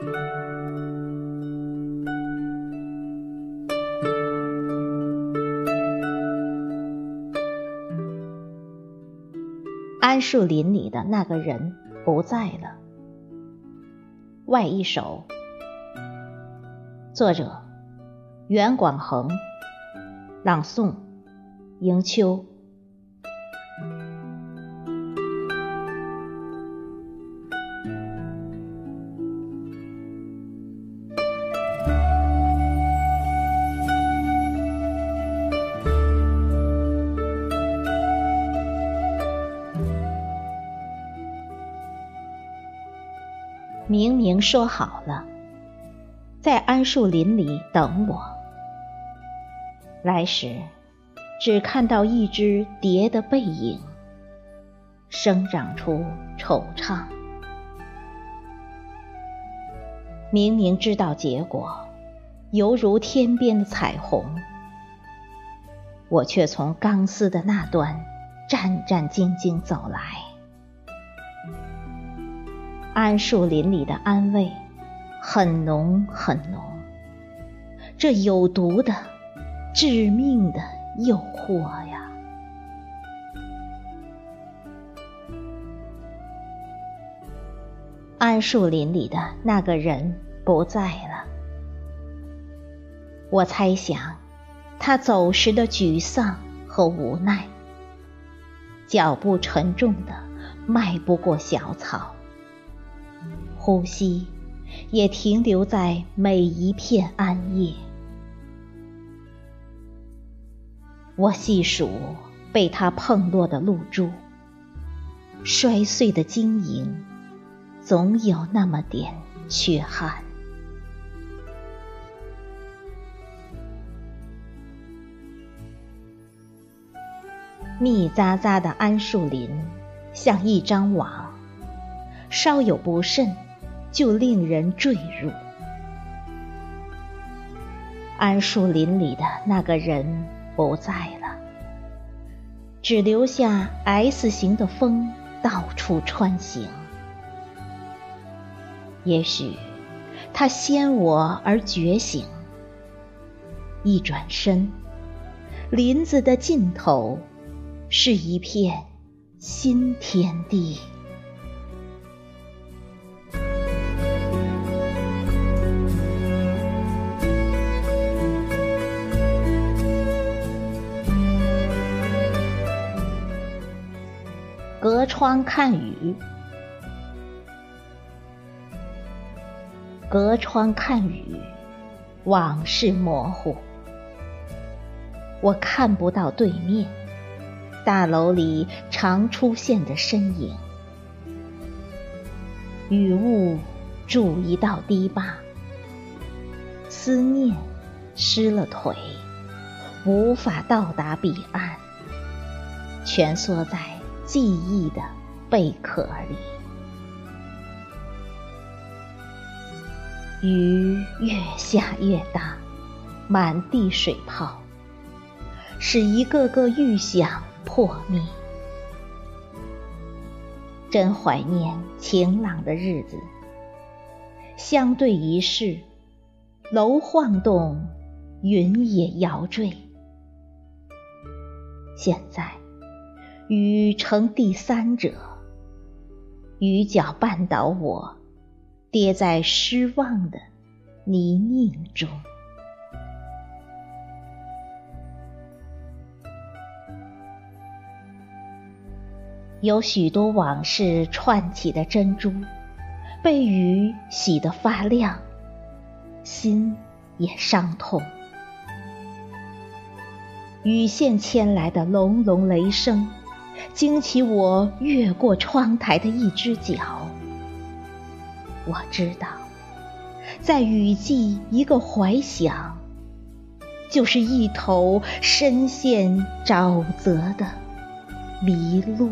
桉树林里的那个人不在了。外一首，作者：袁广恒，朗诵：迎秋。明明说好了，在桉树林里等我，来时只看到一只蝶的背影，生长出惆怅。明明知道结果，犹如天边的彩虹，我却从钢丝的那端战战兢兢走来。桉树林里的安慰，很浓很浓。这有毒的、致命的诱惑呀！桉树林里的那个人不在了，我猜想，他走时的沮丧和无奈，脚步沉重的迈不过小草。呼吸也停留在每一片暗夜。我细数被他碰落的露珠，摔碎的晶莹，总有那么点缺憾。密匝匝的桉树林，像一张网，稍有不慎。就令人坠入。桉树林里的那个人不在了，只留下 S 型的风到处穿行。也许他先我而觉醒，一转身，林子的尽头是一片新天地。隔窗看雨，隔窗看雨，往事模糊。我看不到对面大楼里常出现的身影。雨雾筑一道堤坝，思念失了腿，无法到达彼岸，蜷缩在。记忆的贝壳里，雨越下越大，满地水泡，使一个个预想破灭。真怀念晴朗的日子，相对一世，楼晃动，云也摇坠。现在。雨成第三者，雨脚绊倒我，跌在失望的泥泞中。有许多往事串起的珍珠，被雨洗得发亮，心也伤痛。雨线牵来的隆隆雷声。惊起我越过窗台的一只脚。我知道，在雨季一个怀想，就是一头深陷沼泽的麋鹿。